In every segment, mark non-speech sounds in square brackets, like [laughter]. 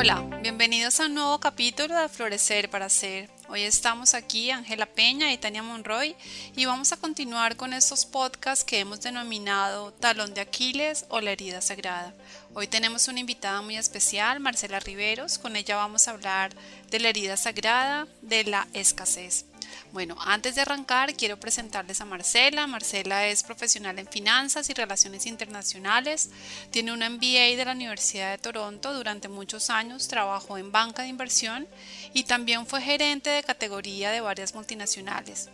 Hola, bienvenidos a un nuevo capítulo de Florecer para Ser. Hoy estamos aquí, Ángela Peña y Tania Monroy, y vamos a continuar con estos podcasts que hemos denominado Talón de Aquiles o la herida sagrada. Hoy tenemos una invitada muy especial, Marcela Riveros. Con ella vamos a hablar de la herida sagrada de la escasez. Bueno, antes de arrancar quiero presentarles a Marcela. Marcela es profesional en finanzas y relaciones internacionales. Tiene un MBA de la Universidad de Toronto. Durante muchos años trabajó en banca de inversión y también fue gerente de categoría de varias multinacionales.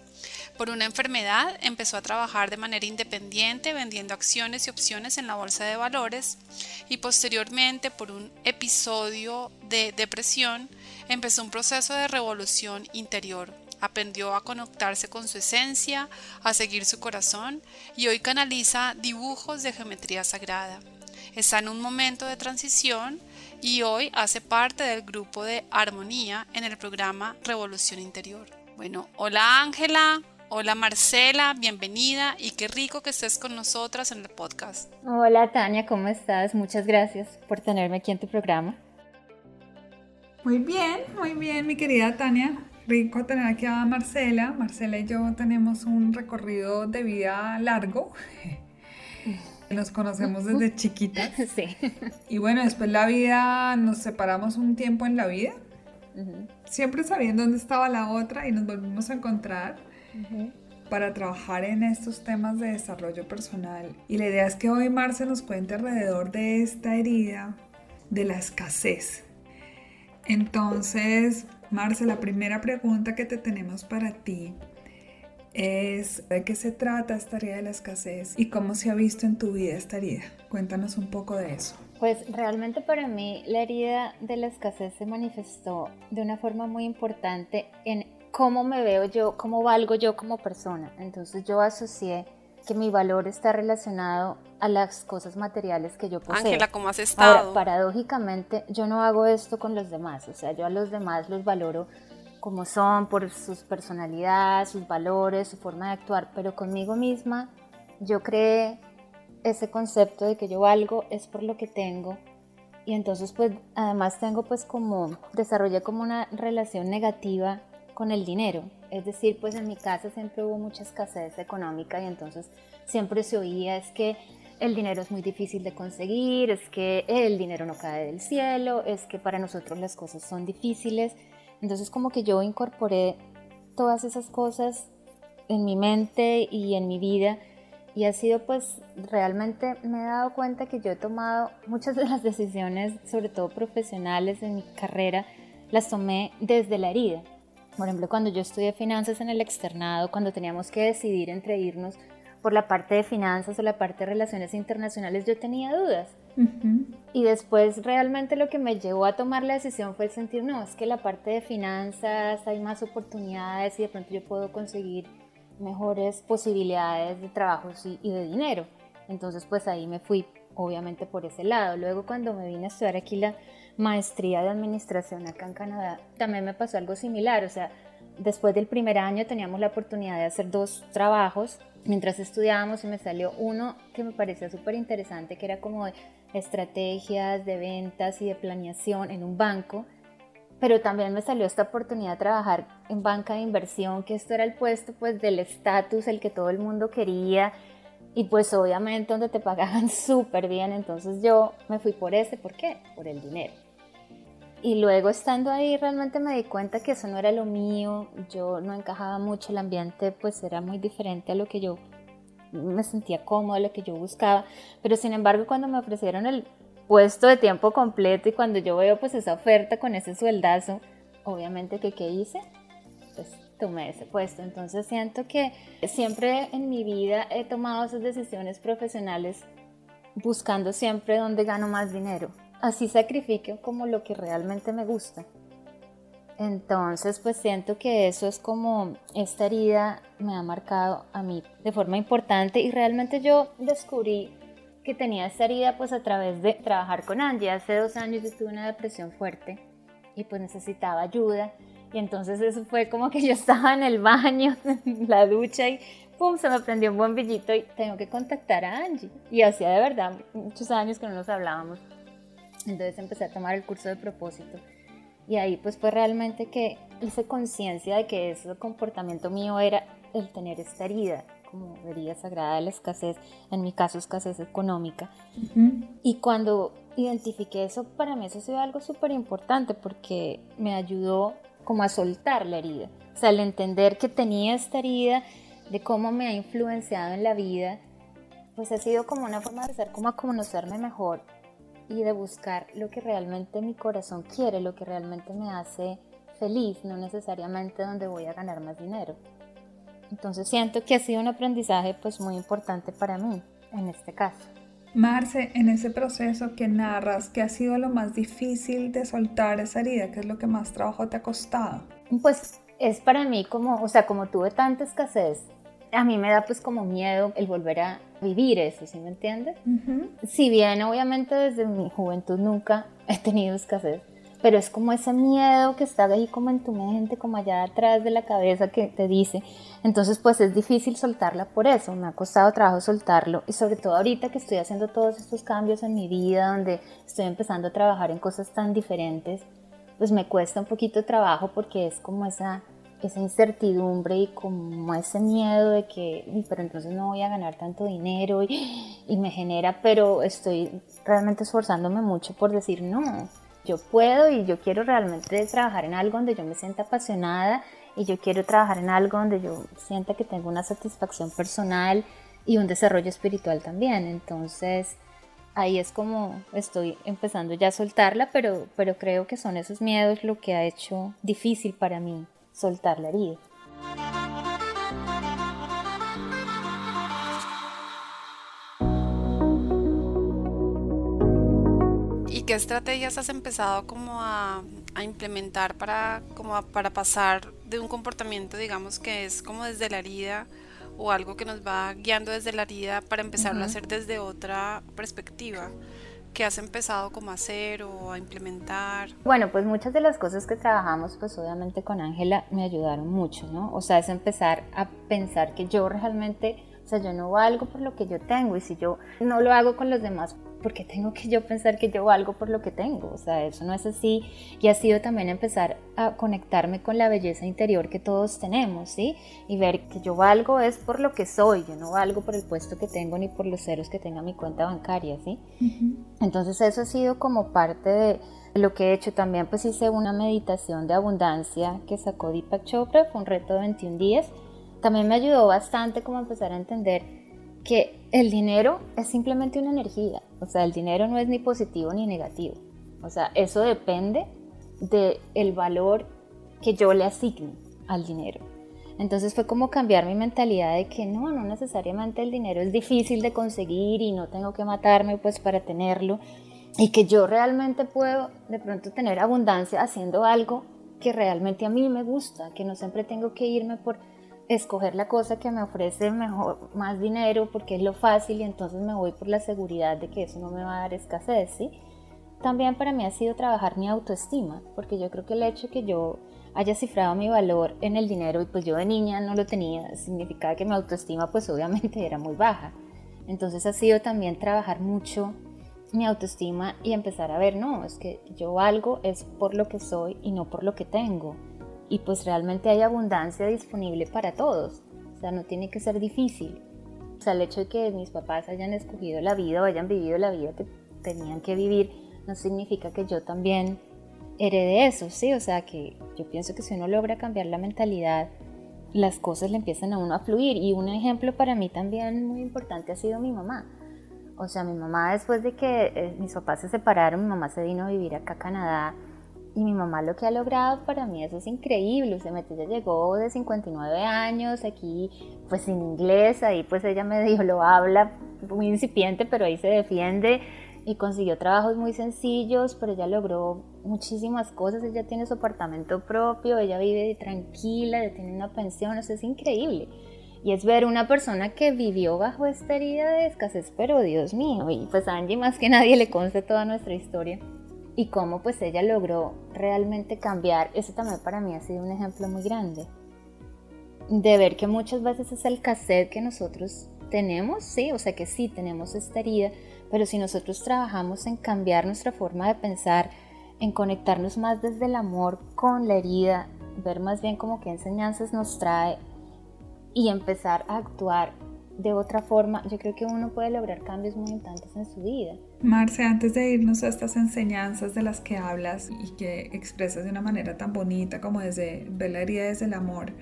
Por una enfermedad empezó a trabajar de manera independiente vendiendo acciones y opciones en la bolsa de valores y posteriormente por un episodio de depresión empezó un proceso de revolución interior aprendió a conectarse con su esencia, a seguir su corazón y hoy canaliza dibujos de geometría sagrada. Está en un momento de transición y hoy hace parte del grupo de armonía en el programa Revolución Interior. Bueno, hola Ángela, hola Marcela, bienvenida y qué rico que estés con nosotras en el podcast. Hola Tania, ¿cómo estás? Muchas gracias por tenerme aquí en tu programa. Muy bien, muy bien, mi querida Tania rico tener aquí a Marcela. Marcela y yo tenemos un recorrido de vida largo. [laughs] Nos conocemos desde [laughs] chiquitas. Sí. Y bueno, después la vida, nos separamos un tiempo en la vida. Siempre sabiendo dónde estaba la otra y nos volvimos a encontrar para trabajar en estos temas de desarrollo personal. Y la idea es que hoy Marce nos cuente alrededor de esta herida de la escasez. Entonces, Marce, la primera pregunta que te tenemos para ti es de qué se trata esta herida de la escasez y cómo se ha visto en tu vida esta herida. Cuéntanos un poco de eso. Pues realmente para mí la herida de la escasez se manifestó de una forma muy importante en cómo me veo yo, cómo valgo yo como persona. Entonces yo asocié que mi valor está relacionado a las cosas materiales que yo poseo. Ángela, ¿cómo has estado? Ahora, paradójicamente, yo no hago esto con los demás, o sea, yo a los demás los valoro como son, por sus personalidades, sus valores, su forma de actuar, pero conmigo misma yo creé ese concepto de que yo valgo es por lo que tengo y entonces pues además tengo pues como desarrollé como una relación negativa con el dinero. Es decir, pues en mi casa siempre hubo mucha escasez económica y entonces siempre se oía es que el dinero es muy difícil de conseguir, es que el dinero no cae del cielo, es que para nosotros las cosas son difíciles. Entonces como que yo incorporé todas esas cosas en mi mente y en mi vida y ha sido pues realmente me he dado cuenta que yo he tomado muchas de las decisiones, sobre todo profesionales en mi carrera, las tomé desde la herida. Por ejemplo, cuando yo estudié finanzas en el externado, cuando teníamos que decidir entre irnos por la parte de finanzas o la parte de relaciones internacionales, yo tenía dudas. Y después realmente lo que me llevó a tomar la decisión fue el sentir, no, es que la parte de finanzas hay más oportunidades y de pronto yo puedo conseguir mejores posibilidades de trabajo y de dinero. Entonces pues ahí me fui obviamente por ese lado. Luego cuando me vine a estudiar aquí la maestría de administración acá en Canadá, también me pasó algo similar. O sea, después del primer año teníamos la oportunidad de hacer dos trabajos mientras estudiábamos y me salió uno que me parecía súper interesante, que era como estrategias de ventas y de planeación en un banco. Pero también me salió esta oportunidad de trabajar en banca de inversión, que esto era el puesto pues del estatus, el que todo el mundo quería, y pues obviamente donde te pagaban [laughs] súper bien, entonces yo me fui por ese, ¿por qué? Por el dinero. Y luego estando ahí realmente me di cuenta que eso no era lo mío, yo no encajaba mucho, el ambiente pues era muy diferente a lo que yo me sentía cómodo, a lo que yo buscaba, pero sin embargo cuando me ofrecieron el puesto de tiempo completo y cuando yo veo pues esa oferta con ese sueldazo, obviamente que qué hice, pues tomé ese puesto. Entonces siento que siempre en mi vida he tomado esas decisiones profesionales buscando siempre dónde gano más dinero. así sacrifique como lo que realmente me gusta. Entonces, pues siento que eso es como esta herida me ha marcado a mí de forma importante y realmente yo descubrí que tenía esta herida pues a través de trabajar con Angie. Hace dos años yo tuve una depresión fuerte y pues necesitaba ayuda y entonces eso fue como que yo estaba en el baño, [laughs] en la ducha y pum, se me prendió un bombillito y tengo que contactar a Angie. Y hacía de verdad muchos años que no nos hablábamos. Entonces empecé a tomar el curso de propósito y ahí pues fue realmente que hice conciencia de que ese comportamiento mío era el tener esta herida, como herida sagrada de la escasez, en mi caso escasez económica. Y cuando identifiqué eso, para mí eso ha sido algo súper importante porque me ayudó como a soltar la herida. O sea, al entender que tenía esta herida, de cómo me ha influenciado en la vida, pues ha sido como una forma de ser como a conocerme mejor y de buscar lo que realmente mi corazón quiere, lo que realmente me hace feliz, no necesariamente donde voy a ganar más dinero. Entonces siento que ha sido un aprendizaje pues muy importante para mí en este caso. Marce, en ese proceso que narras, ¿qué ha sido lo más difícil de soltar esa herida? ¿Qué es lo que más trabajo te ha costado? Pues es para mí como, o sea, como tuve tanta escasez, a mí me da pues como miedo el volver a vivir eso, ¿sí me entiendes? Si bien obviamente desde mi juventud nunca he tenido escasez, pero es como ese miedo que está ahí como en tu mente, como allá atrás de la cabeza que te dice. Entonces pues es difícil soltarla por eso, me ha costado trabajo soltarlo y sobre todo ahorita que estoy haciendo todos estos cambios en mi vida, donde estoy empezando a trabajar en cosas tan diferentes, pues me cuesta un poquito trabajo porque es como esa esa incertidumbre y como ese miedo de que, pero entonces no voy a ganar tanto dinero y, y, me genera, pero estoy realmente esforzándome mucho por decir, no, yo puedo y yo quiero realmente trabajar en algo donde yo me sienta apasionada y yo quiero trabajar en algo donde yo sienta que tengo una satisfacción personal y un desarrollo espiritual también. Entonces, ahí es como estoy empezando ya a soltarla, pero, pero creo que son esos miedos lo que ha hecho difícil para mí soltar la herida. Qué estrategias has empezado como a, implementar para, como para pasar de un comportamiento, digamos, que es como desde la herida o algo que nos va guiando desde la herida para empezarlo a hacer desde otra perspectiva? ¿Qué has empezado como a hacer o a implementar? Bueno, pues muchas de las cosas que trabajamos, pues obviamente con Ángela me ayudaron mucho, ¿no? O sea, es empezar a pensar que yo realmente, sea, yo no valgo por lo que yo tengo y si yo no lo hago con los demás, porque tengo que yo pensar que yo valgo por lo que tengo? O sea, eso no es así. Y ha sido también empezar a conectarme con la belleza interior que todos tenemos, ¿sí? Y ver que yo valgo es por lo que soy, yo no valgo por el puesto que tengo ni por los ceros que tenga mi cuenta bancaria, ¿sí? Entonces eso ha sido como parte de lo que he hecho también, pues hice una meditación de abundancia que sacó Deepak Chopra, fue un reto de 21 días. También me ayudó bastante como empezar a entender que el dinero es simplemente una energía, o sea, el dinero no es ni positivo ni negativo, o sea, eso depende del el valor que yo le asigne al dinero. Entonces fue como cambiar mi mentalidad de que no, no necesariamente el dinero es difícil de conseguir y no tengo que matarme pues para tenerlo. Y que yo realmente puedo de pronto tener abundancia haciendo algo que realmente a mí me gusta, que no siempre tengo que irme por escoger la cosa que me ofrece mejor, más dinero porque es lo fácil y entonces me voy por la seguridad de que eso no me va a dar escasez, ¿sí? También para mí ha sido trabajar mi autoestima, porque yo creo que el hecho que yo haya cifrado mi valor en el dinero y pues yo de niña no lo tenía, significaba que mi autoestima pues obviamente era muy baja. Entonces ha sido también trabajar mucho mi autoestima y empezar a ver, no, es que yo valgo es por lo que soy y no por lo que tengo y pues realmente hay abundancia disponible para todos. O sea, no tiene que ser difícil. O sea, el hecho de que mis papás hayan escogido la vida o hayan vivido la vida que tenían que vivir no significa que yo también herede eso, ¿sí? O sea, que yo pienso que si uno logra cambiar la mentalidad, las cosas le empiezan a uno a fluir. Y un ejemplo para mí también muy importante ha sido mi mamá. O sea, mi mamá después de que eh, mis papás se separaron, mi mamá se vino a vivir acá a Canadá y mi mamá lo que ha logrado para mí eso es increíble. Se metió, ella llegó de 59 años aquí, pues sin inglés, ahí pues ella medio lo habla, muy incipiente, pero ahí se defiende. y consiguió trabajos muy sencillos, pero ella logró muchísimas cosas, ella tiene su apartamento propio, ella vive tranquila, ella tiene una pensión, eso es increíble. Y es ver una persona que vivió bajo esta herida de escasez, pero Dios mío, y pues Angie más que nadie le conste toda nuestra historia y cómo pues ella logró realmente cambiar, eso también para mí ha sido un ejemplo muy grande. De ver que muchas veces es el cassette que nosotros tenemos, sí, o sea que sí tenemos esta herida, pero si nosotros trabajamos en cambiar nuestra forma de pensar, en conectarnos más desde el amor con la herida, ver más bien como qué enseñanzas nos trae y empezar a actuar de otra forma, yo creo que uno puede lograr cambios muy importantes en su vida. Marce, antes de irnos a estas enseñanzas de las que hablas y que expresas de una manera tan bonita como desde ver la herida desde el amor,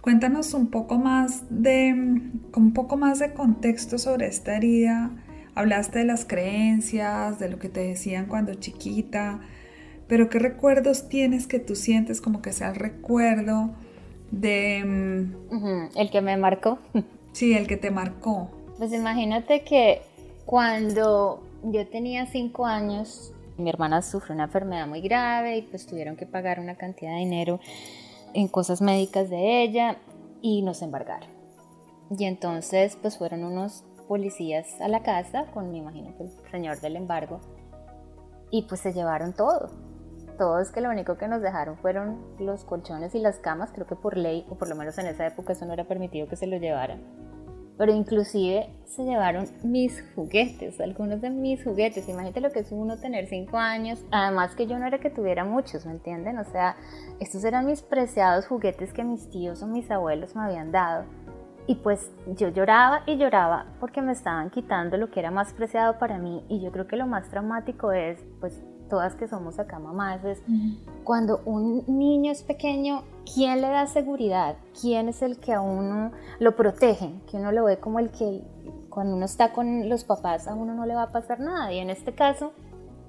cuéntanos un poco más de, un poco más de contexto sobre esta herida. Hablaste de las creencias, de lo que te decían cuando chiquita, pero ¿qué recuerdos tienes que tú sientes como que sea el recuerdo de... Mm, el que me marcó. [laughs] Sí, el que te marcó. Pues imagínate que cuando yo tenía cinco años, mi hermana sufrió una enfermedad muy grave y pues tuvieron que pagar una cantidad de dinero en cosas médicas de ella y nos embargaron. Y entonces pues fueron unos policías a la casa con, me imagino el señor del embargo, y pues se llevaron todo. Todo es que lo único que nos dejaron fueron los colchones y las camas, creo que por ley, o por lo menos en esa época eso no era permitido que se lo llevaran pero inclusive se llevaron mis juguetes, algunos de mis juguetes. Imagínate lo que es uno tener cinco años, además que yo no era que tuviera muchos, ¿me entienden? O sea, estos eran mis preciados juguetes que mis tíos o mis abuelos me habían dado. Y pues yo lloraba y lloraba porque me estaban quitando lo que era más preciado para mí. Y yo creo que lo más traumático es pues todas que somos acá mamás, es cuando un niño es pequeño, ¿quién le da seguridad? ¿Quién es el que a uno lo protege? Que uno lo ve como el que cuando uno está con los papás a uno no le va a pasar nada. Y en este caso,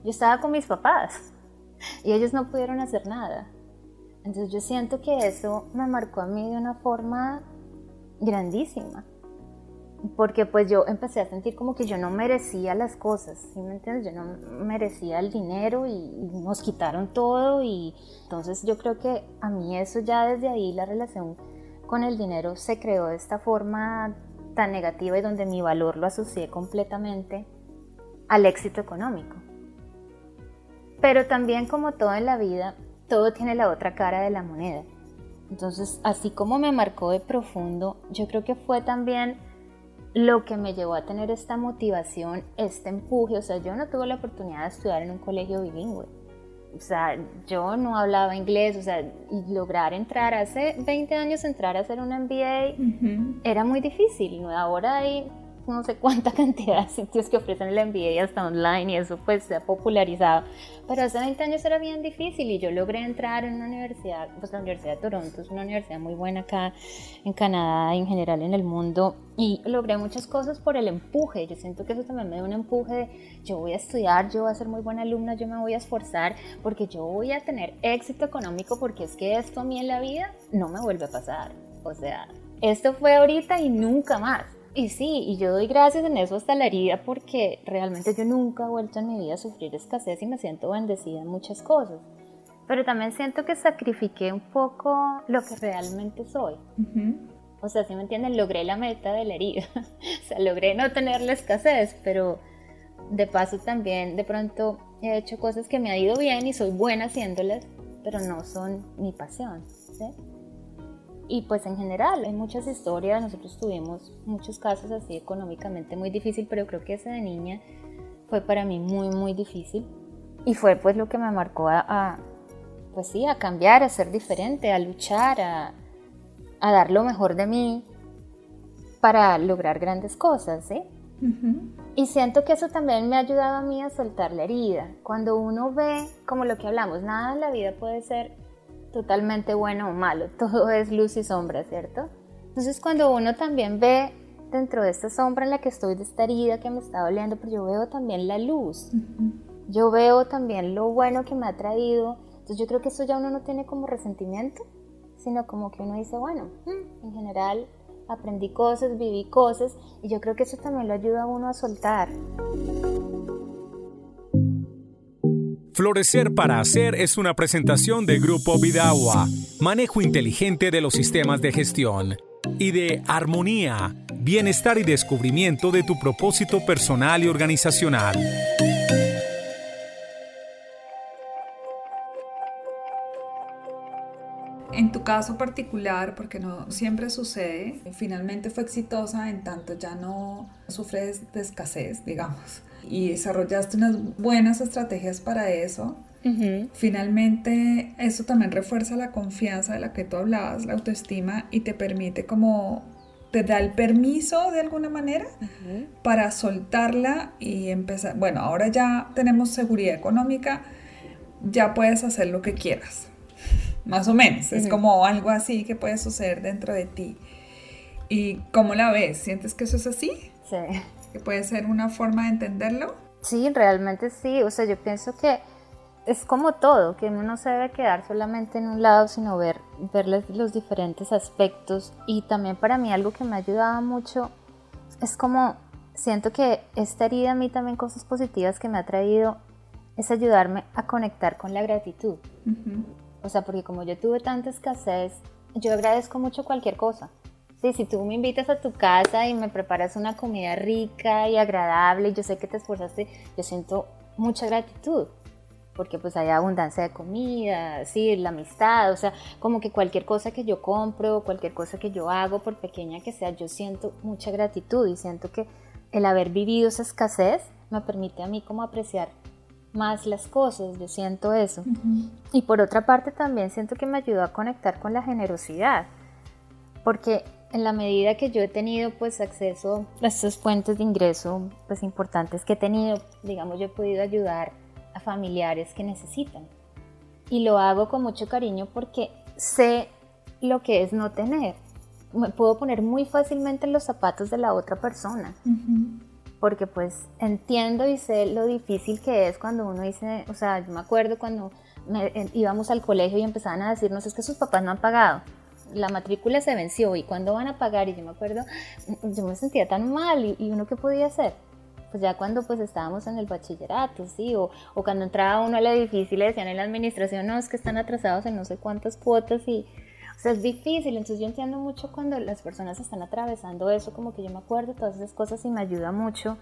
yo estaba con mis papás y ellos no pudieron hacer nada. Entonces yo siento que eso me marcó a mí de una forma grandísima porque pues yo empecé a sentir como que yo no merecía las cosas, ¿sí me entiendes? Yo no merecía el dinero y, nos quitaron todo y entonces yo creo que a mí eso ya desde ahí la relación con el dinero se creó de esta forma tan negativa y donde mi valor lo asocié completamente al éxito económico. Pero también como todo en la vida, todo tiene la otra cara de la moneda. Entonces, así como me marcó de profundo, yo creo que fue también lo que me llevó a tener esta motivación, este empuje, o sea, yo no tuve la oportunidad de estudiar en un colegio bilingüe. O sea, yo no hablaba inglés, o sea, y lograr entrar, hace 20 años entrar a hacer un MBA era muy difícil. Ahora hay no sé cuánta [laughs] cantidad de sitios que ofrecen el MBA hasta online y eso pues se ha popularizado. Pero hace 20 años era bien difícil y yo logré entrar en una universidad, pues la Universidad de Toronto es una universidad muy buena acá en Canadá y en general en el mundo y logré muchas cosas por el empuje. Yo siento que eso también me da un empuje de yo voy a estudiar, yo voy a ser muy buena alumna, yo me voy a esforzar porque yo voy a tener éxito económico porque es que esto a mí en la vida no me vuelve a pasar. O sea, esto fue ahorita y nunca más. Y sí, y yo doy gracias en eso hasta la herida porque realmente yo nunca he vuelto en mi vida a sufrir escasez y me siento bendecida en muchas cosas. Pero también siento que sacrifiqué un poco lo que realmente soy. O sea, si me entienden, logré la meta de la herida. [laughs] o sea, logré no tener la escasez, pero de paso también de pronto he hecho cosas que me ha ido bien y soy buena haciéndolas, pero no son mi pasión. ¿sí? Y pues en general hay muchas historias, nosotros tuvimos muchos casos así económicamente muy difícil, pero creo que ese de niña fue para mí muy muy difícil y fue pues lo que me marcó a, pues sí, a cambiar, a ser diferente, a luchar, a, a, dar lo mejor de mí para lograr grandes cosas, ¿sí? Y siento que eso también me ha ayudado a mí a soltar la herida. Cuando uno ve, como lo que hablamos, nada en la vida puede ser totalmente bueno o malo, [laughs] todo es luz y sombra, ¿cierto? Entonces cuando uno también ve dentro de esta sombra en la que estoy, de esta herida que me está doliendo, pero yo veo también la luz, yo veo también lo bueno que me ha traído, entonces yo creo que eso ya uno no tiene como resentimiento, sino como que uno dice, bueno, mm, en general aprendí cosas, viví cosas, y yo creo que eso también lo ayuda a uno a soltar. Florecer para Hacer es una presentación de Grupo Vidagua, manejo inteligente de los sistemas de gestión, y de Armonía, bienestar y descubrimiento de tu propósito personal y organizacional. En tu caso particular, porque no siempre sucede, finalmente fue exitosa en tanto ya no sufres de escasez, digamos, y desarrollaste unas buenas estrategias para eso. Finalmente, eso también refuerza la confianza de la que tú hablabas, la autoestima, y te permite como, te da el permiso de alguna manera para soltarla y empezar, bueno, ahora ya tenemos seguridad económica, ya puedes hacer lo que quieras más o menos. Es como algo así que puede suceder dentro de ti. ¿Y cómo la ves? ¿Sientes que eso es así? Sí. ¿Que puede ser una forma de entenderlo? Sí, realmente sí. O sea, yo pienso que es como todo, que uno no se debe quedar solamente en un lado, sino ver, ver los diferentes aspectos. Y también para mí algo que me ha ayudado mucho es como, siento que esta herida a mí también cosas positivas que me ha traído es ayudarme a conectar con la gratitud. O sea, porque como yo tuve tanta escasez, yo agradezco mucho cualquier cosa. Sí, si tú me invitas a tu casa y me preparas una comida rica y agradable, y yo sé que te esforzaste, yo siento mucha gratitud, porque pues hay abundancia de comida, sí, la amistad, o sea, como que cualquier cosa que yo compro, cualquier cosa que yo hago, por pequeña que sea, yo siento mucha gratitud y siento que el haber vivido esa escasez me permite a mí como apreciar más las cosas, yo siento eso. Y por otra parte también siento que me ayudó a conectar con la generosidad, porque en la medida que yo he tenido pues acceso a estas fuentes de ingreso pues importantes que he tenido, digamos yo he podido ayudar a familiares que necesitan. Y lo hago con mucho cariño porque sé lo que es no tener. Me puedo poner muy fácilmente en los zapatos de la otra persona porque pues entiendo y sé lo difícil que es cuando uno dice, o sea, yo me acuerdo cuando íbamos al colegio y empezaban a decirnos, es que sus papás no han pagado, la matrícula se venció y cuándo van a pagar y yo me acuerdo, yo me sentía tan mal y, uno qué podía hacer. Pues ya cuando pues estábamos en el bachillerato, sí, o, o cuando entraba uno al edificio y le decían en la administración, no, es que están atrasados en no sé cuántas cuotas y, o sea, es difícil, entonces yo entiendo mucho cuando las personas están atravesando eso, como que yo me acuerdo todas esas cosas y me ayuda mucho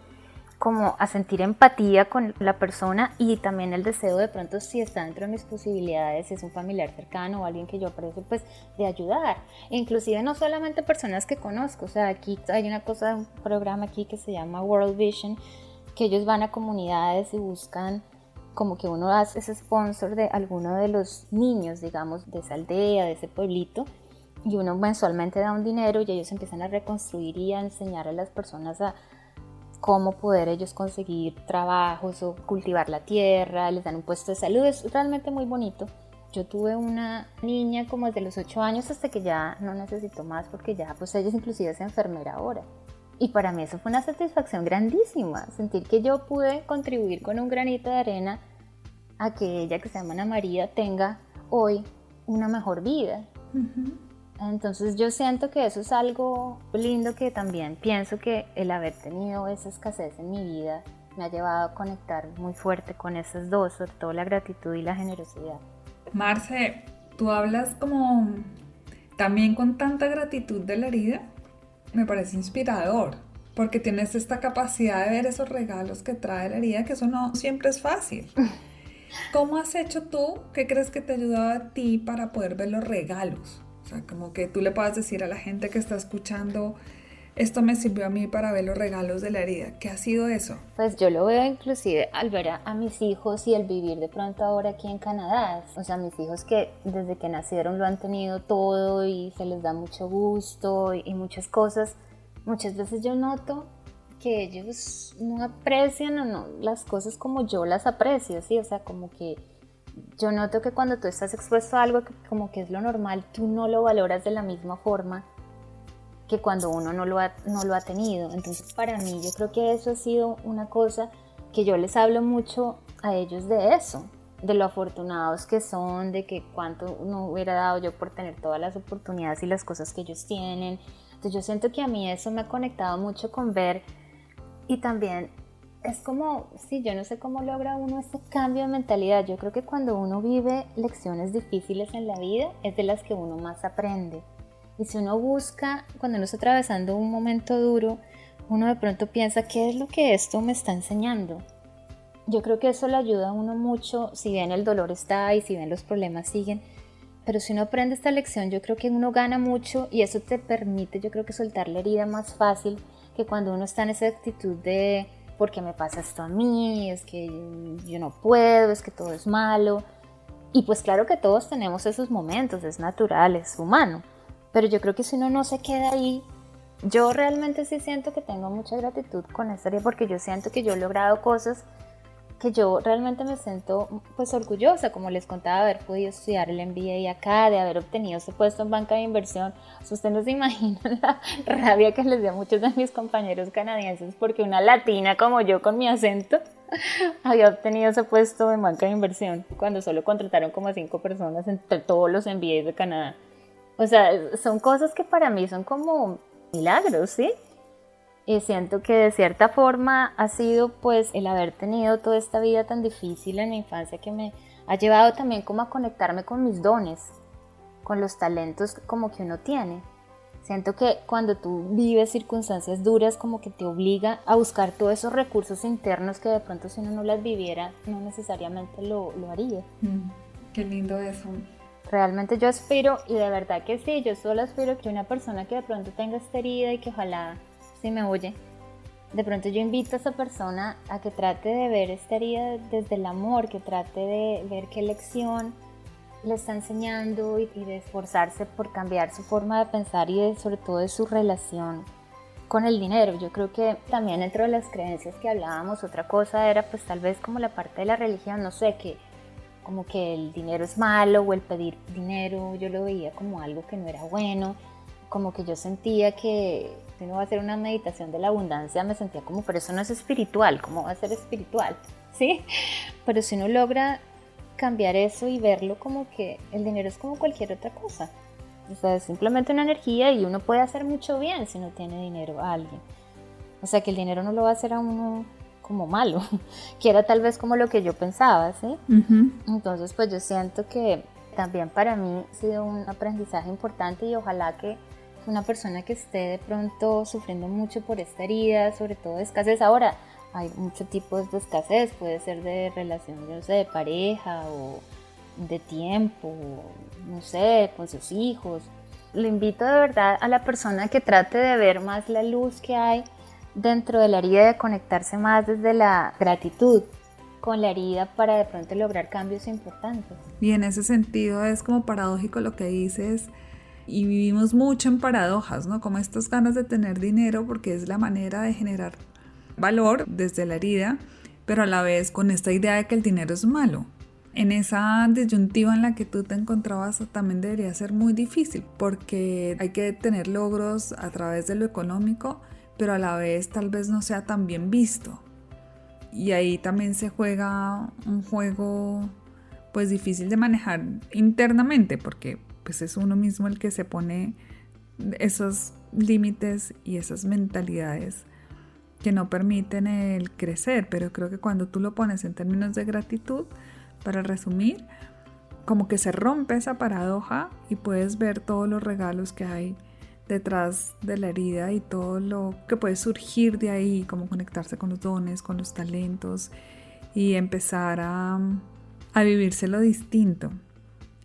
como a sentir empatía con la persona y también el deseo de pronto si está dentro de mis posibilidades, si es un familiar cercano o alguien que yo aprecio, pues de ayudar. Inclusive no solamente personas que conozco, o sea, aquí hay una cosa, un programa aquí que se llama World Vision, que ellos van a comunidades y buscan como que uno hace ese sponsor de alguno de los niños, digamos, de esa aldea, de ese pueblito, y uno mensualmente da un dinero y ellos empiezan a reconstruir y a enseñar a las personas a cómo poder ellos conseguir trabajos o cultivar la tierra, les dan un puesto de salud, es realmente muy bonito. Yo tuve una niña como desde los 8 años hasta que ya no necesito más porque ya pues ella inclusive es enfermera ahora. Y para mí eso fue una satisfacción grandísima, sentir que yo pude contribuir con un granito de arena a que ella, que se llama Ana María, tenga hoy una mejor vida. Entonces yo siento que eso es algo lindo que también pienso que el haber tenido esa escasez en mi vida me ha llevado a conectar muy fuerte con esas dos, sobre todo la gratitud y la generosidad. Marce, tú hablas como también con tanta gratitud de la herida me parece inspirador, porque tienes esta capacidad de ver esos regalos que trae la herida, que eso no siempre es fácil. [laughs] ¿Cómo has hecho tú? ¿Qué crees que te ha ayudado a ti para poder ver los regalos? Sea, como que tú le puedas decir a la gente que está escuchando, esto me sirvió a mí para ver los regalos de la herida. ¿Qué ha sido eso? Pues yo lo veo inclusive al ver a, mis hijos y el vivir de pronto ahora aquí en Canadá. O sea, mis hijos que desde que nacieron lo han tenido todo y se les da mucho gusto y, muchas cosas. Muchas veces yo noto que ellos no aprecian o no las cosas como yo las aprecio, ¿sí? O sea, como que yo noto que cuando tú estás expuesto a algo que como que es lo normal, tú no lo valoras de la misma forma que cuando uno no lo, ha, no lo ha tenido. Entonces para mí yo creo que eso ha sido una cosa que yo les hablo mucho a ellos de eso, de lo afortunados que son, de que cuánto no hubiera dado yo por tener todas las oportunidades y las cosas que ellos tienen. Entonces yo siento que a mí eso me ha conectado mucho con ver y también es como, sí, yo no sé cómo logra uno ese cambio de mentalidad. Yo creo que cuando uno vive lecciones difíciles en la vida es de las que uno más aprende. Y si uno busca, cuando uno está atravesando un momento duro, uno de pronto piensa, ¿qué es lo que esto me está enseñando? Yo creo que eso le ayuda a uno mucho, si bien el dolor está ahí, si bien los problemas siguen, pero si uno aprende esta lección, yo creo que uno gana mucho y eso te permite, yo creo que soltar la herida más fácil que cuando uno está en esa actitud de, ¿por qué me pasa esto a mí? Es que yo no puedo, es que todo es malo. Y pues claro que todos tenemos esos momentos, es natural, es humano. Pero yo creo que si uno no se queda ahí, yo realmente sí siento que tengo mucha gratitud con esta área porque yo siento que yo he logrado cosas que yo realmente me siento pues orgullosa, como les contaba, haber podido estudiar el MBA acá, de haber obtenido ese puesto en banca de inversión. Si ustedes no se [laughs] imaginan la rabia que les dio a muchos de mis compañeros canadienses porque una latina como yo con mi acento [laughs] había obtenido ese puesto en banca de inversión cuando solo contrataron como a cinco personas entre todos los MBAs de Canadá. O sea, son cosas que para mí son como milagros, ¿sí? Y siento que de cierta forma ha sido pues el haber tenido toda esta vida tan difícil en mi infancia que me ha llevado también como a conectarme con mis dones, con los talentos como que uno tiene. Siento que cuando tú vives circunstancias duras como que te obliga a buscar todos esos recursos internos que de pronto si uno no las viviera no necesariamente lo, lo haría. Mm, qué lindo eso realmente yo aspiro, y de verdad que sí, yo solo aspiro que una persona que de pronto tenga esta herida y que ojalá, si me oye, de pronto yo invito a esa persona a que trate de ver esta herida desde el amor, que trate de ver qué lección le está enseñando y, de esforzarse por cambiar su forma de pensar y sobre todo de su relación con el dinero. Yo creo que también dentro de las creencias que hablábamos, otra cosa era pues tal vez como la parte de la religión, no sé, que como que el dinero es malo o el pedir dinero yo lo veía como algo que no era bueno, como que yo sentía que si uno va a hacer una meditación de la abundancia me sentía como, pero eso no es espiritual, ¿cómo va a ser espiritual? [laughs] ¿Sí? Pero si uno logra cambiar eso y verlo como que el dinero es como cualquier otra cosa. O sea, es simplemente una energía y uno puede hacer mucho bien si no tiene dinero a alguien. O sea, que el dinero no lo va a hacer a uno como malo, [laughs] que era tal vez como lo que yo pensaba, ¿sí? Entonces, pues yo siento que también para mí ha sido un aprendizaje importante y ojalá que una persona que esté de pronto sufriendo mucho por esta herida, sobre todo de escasez, ahora hay muchos tipos de escasez, puede ser de relación, yo sé, de pareja o de tiempo, no sé, con sus hijos. Le invito de verdad a la persona que trate de ver más la luz que hay dentro de la herida de conectarse más desde la gratitud con la herida para de pronto lograr cambios importantes. Y en ese sentido es como paradójico lo que dices y vivimos mucho en paradojas, ¿no? Como estas ganas de tener dinero porque es la manera de generar valor desde la herida, pero a la vez con esta idea de que el dinero es malo. En esa disyuntiva en la que tú te encontrabas también debería ser muy difícil porque hay que tener logros a través de lo económico, pero a la vez tal vez no sea tan bien visto. Y ahí también se juega un juego pues difícil de manejar internamente porque pues es uno mismo el que se pone esos límites y esas mentalidades que no permiten el crecer, pero creo que cuando tú lo pones en términos de gratitud, para resumir, como que se rompe esa paradoja y puedes ver todos los regalos que hay detrás de la herida y todo lo que puede surgir de ahí, como conectarse con los dones, con los talentos y empezar a, a vivírselo distinto.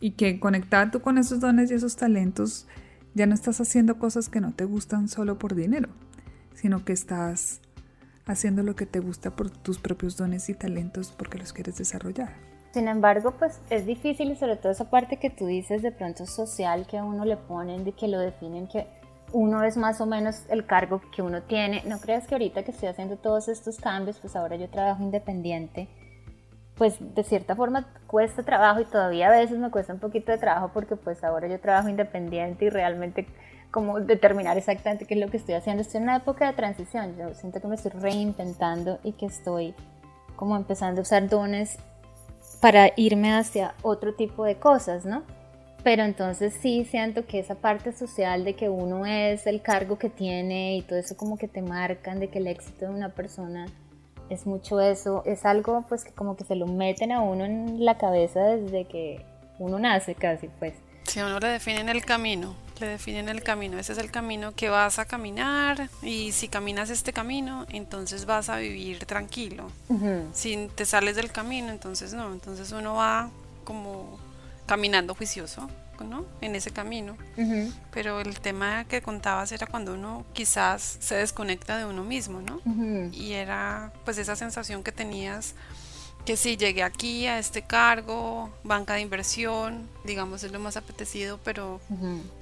Y que conectar tú con esos dones y esos talentos ya no estás haciendo cosas que no te gustan solo por dinero, sino que estás haciendo lo que te gusta por tus propios dones y talentos porque los quieres desarrollar. Sin embargo, pues es difícil sobre todo esa parte que tú dices de pronto social que a uno le ponen, de que lo definen, que uno es más o menos el cargo que uno tiene. No creas que ahorita que estoy haciendo todos estos cambios, pues ahora yo trabajo independiente, pues de cierta forma cuesta trabajo y todavía a veces me cuesta un poquito de trabajo porque pues ahora yo trabajo independiente y realmente como determinar exactamente qué es lo que estoy haciendo. Estoy en una época de transición, yo siento que me estoy reinventando y que estoy como empezando a usar dones para irme hacia otro tipo de cosas, ¿no? Pero entonces sí siento que esa parte social de que uno es el cargo que tiene y todo eso como que te marcan de que el éxito de una persona es mucho eso, es algo pues que como que se lo meten a uno en la cabeza desde que uno nace casi pues. Si a uno le definen el camino, le definen el camino, ese es el camino que vas a caminar y si caminas este camino, entonces vas a vivir tranquilo. Si te sales del camino, entonces no, entonces uno va como caminando juicioso. ¿No? en ese camino. Pero el tema que contabas era cuando uno quizás se desconecta de uno mismo, ¿no? Y era pues esa sensación que tenías que sí, llegué aquí a este cargo, banca de inversión, digamos, es lo más apetecido, pero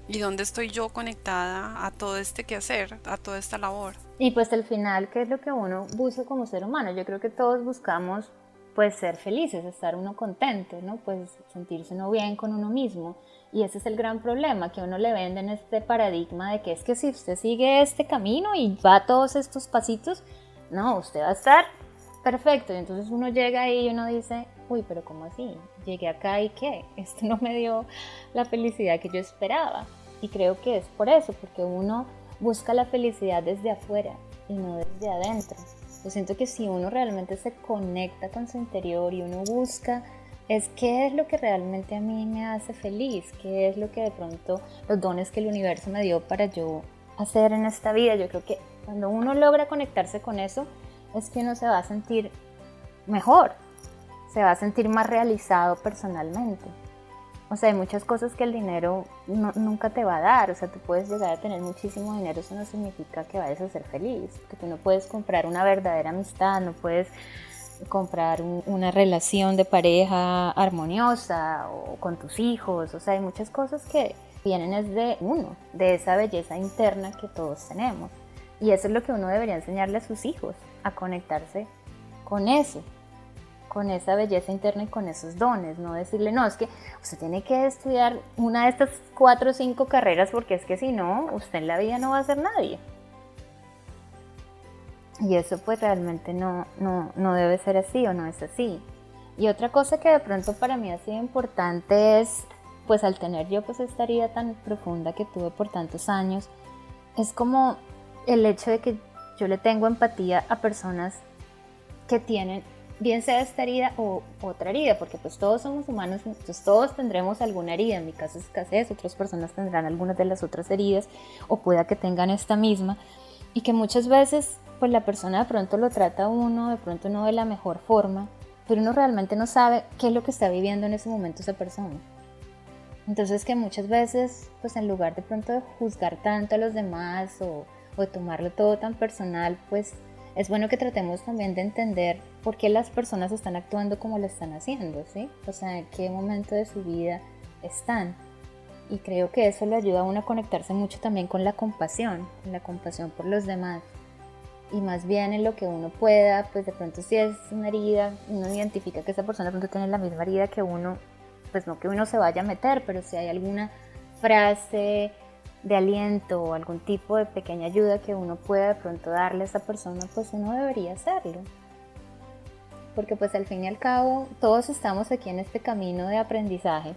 ¿y dónde estoy yo conectada a todo este quehacer, a toda esta labor? Y pues al final, ¿qué es lo que uno busca como ser humano? Yo creo que todos buscamos pues ser felices, estar uno contento, ¿no? Pues sentirse uno bien con uno mismo. Y ese es el gran problema, que uno le vende en este paradigma de que es que si usted sigue este camino y va todos estos pasitos, no, usted va a estar perfecto. Y entonces uno llega ahí y uno dice, uy, pero ¿cómo así? Llegué acá y qué? [laughs] Esto no me dio la felicidad que yo esperaba. Y creo que es por eso, porque uno busca la felicidad desde afuera y no desde adentro. Yo siento que si uno realmente se conecta con su interior y uno busca es qué es lo que realmente a mí me hace feliz, qué es lo que de pronto los dones que el universo me dio para yo hacer en esta vida. Yo creo que cuando uno logra conectarse con eso, es que uno se va a sentir mejor, se va a sentir más realizado personalmente. O sea, hay muchas cosas que el dinero nunca te va a dar. O sea, tú puedes llegar a tener muchísimo dinero, eso no significa que vayas a ser feliz. Que tú no puedes comprar una verdadera amistad, no puedes comprar una relación de pareja armoniosa o con tus hijos. O sea, hay muchas cosas que vienen desde uno, de esa belleza interna que todos tenemos. Y eso es lo que uno debería enseñarle a sus hijos, a conectarse con eso, con esa belleza interna y con esos dones. No decirle, no, es que usted tiene que estudiar una de estas cuatro o cinco carreras porque es que si no, usted en la vida no va a ser nadie. Y eso pues realmente no, no, debe ser así o no es así. Y otra cosa que de pronto para mí ha sido importante es, pues al tener yo pues esta herida tan profunda que tuve por tantos años, es como el hecho de que yo le tengo empatía a personas que tienen, bien sea esta herida o otra herida, porque pues todos somos humanos, entonces todos tendremos alguna herida, en mi caso es escasez, otras personas tendrán algunas de las otras heridas o pueda que tengan esta misma, y que muchas veces pues la persona de pronto lo trata a uno, de pronto no de la mejor forma, pero uno realmente no sabe qué es lo que está viviendo en ese momento esa persona. Entonces que muchas veces, pues en lugar de pronto de juzgar tanto a los demás o, o tomarlo todo tan personal, pues es bueno que tratemos también de entender por qué las personas están actuando como lo están haciendo, ¿sí? O sea, en qué momento de su vida están. Y creo que eso le ayuda a uno a conectarse mucho también con la compasión, la compasión por los demás y más bien en lo que uno pueda, pues de pronto si es una herida, uno identifica que esa persona de pronto tiene la misma herida que uno, pues no que uno se vaya a meter, pero si hay alguna frase de aliento o algún tipo de pequeña ayuda que uno pueda de pronto darle a esa persona, pues uno debería hacerlo. Porque pues al fin y al cabo todos estamos aquí en este camino de aprendizaje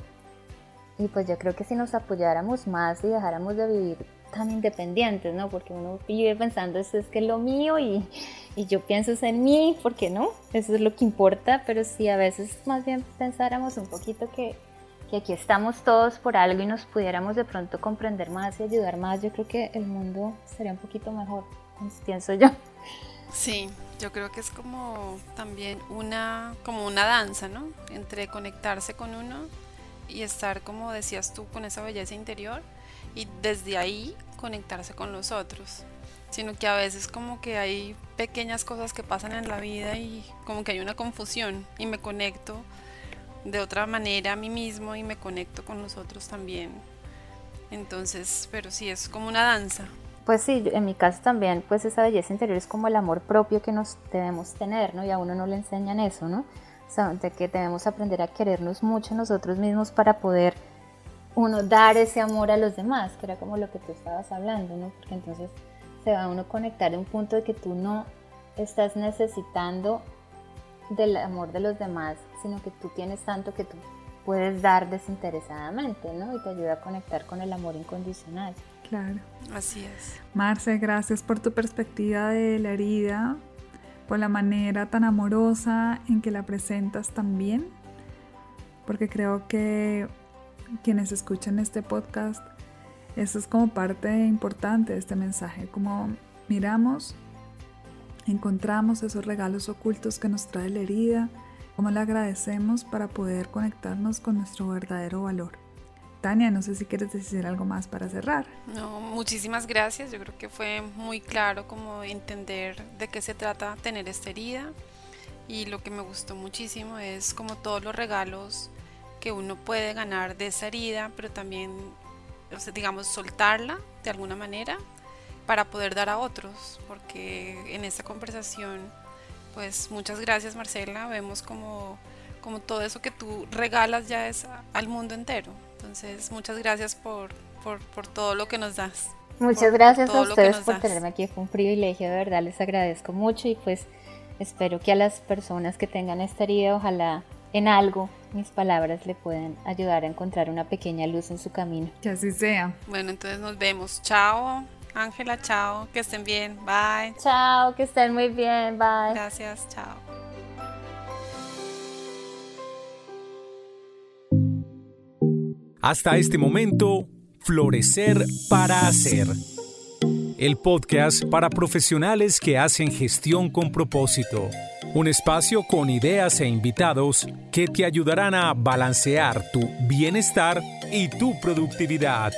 y pues yo creo que si nos apoyáramos más y dejáramos de vivir tan independientes, ¿no? Porque uno vive pensando, eso es que es lo mío y, y yo pienso en mí, ¿por qué no? Eso es lo que importa, pero si a veces más bien pensáramos un poquito que, que aquí estamos todos por algo y nos pudiéramos de pronto comprender más y ayudar más, yo creo que el mundo sería un poquito mejor, pienso yo. Sí, yo creo que es como también una, como una danza, ¿no? Entre conectarse con uno y estar, como decías tú, con esa belleza interior y desde ahí conectarse con los otros, sino que a veces como que hay pequeñas cosas que pasan en la vida y como que hay una confusión y me conecto de otra manera a mí mismo y me conecto con los otros también. Entonces, pero sí, es como una danza. Pues sí, en mi caso también, pues esa belleza interior es como el amor propio que nos debemos tener, ¿no? Y a uno no le enseñan eso, ¿no? O sea, de que debemos aprender a querernos mucho nosotros mismos para poder uno dar ese amor a los demás, que era como lo que tú estabas hablando, ¿no? Porque entonces se va a uno conectar en un punto de que tú no estás necesitando del amor de los demás, sino que tú tienes tanto que tú puedes dar desinteresadamente, ¿no? Y te ayuda a conectar con el amor incondicional. Claro. Así es. Marce, gracias por tu perspectiva de la herida, por la manera tan amorosa en que la presentas también, porque creo que quienes escuchan este podcast, eso es como parte importante de este mensaje, como miramos, encontramos esos regalos ocultos que nos trae la herida, como le agradecemos para poder conectarnos con nuestro verdadero valor. Tania, no sé si quieres decir algo más para cerrar. No, muchísimas gracias. Yo creo que fue muy claro como entender de qué se trata tener esta herida. Y lo que me gustó muchísimo es como todos los regalos que uno puede ganar de esa herida, pero también, digamos, soltarla de alguna manera para poder dar a otros. Porque en esta conversación, pues muchas gracias Marcela, vemos como, como todo eso que tú regalas ya es al mundo entero. Entonces, muchas gracias por, por, todo lo que nos das. Muchas gracias a ustedes por tenerme aquí, fue un privilegio, de verdad, les agradezco mucho y pues espero que a las personas que tengan esta herida, ojalá en algo mis palabras le puedan ayudar a encontrar una pequeña luz en su camino. Que así sea. Bueno, entonces nos vemos. Chao, Ángela, chao, que estén bien, bye. Chao, que estén muy bien, bye. Gracias, chao. Hasta este momento, Florecer para Hacer. El podcast para profesionales que hacen gestión con propósito. Un espacio con ideas e invitados que te ayudarán a balancear tu bienestar y tu productividad.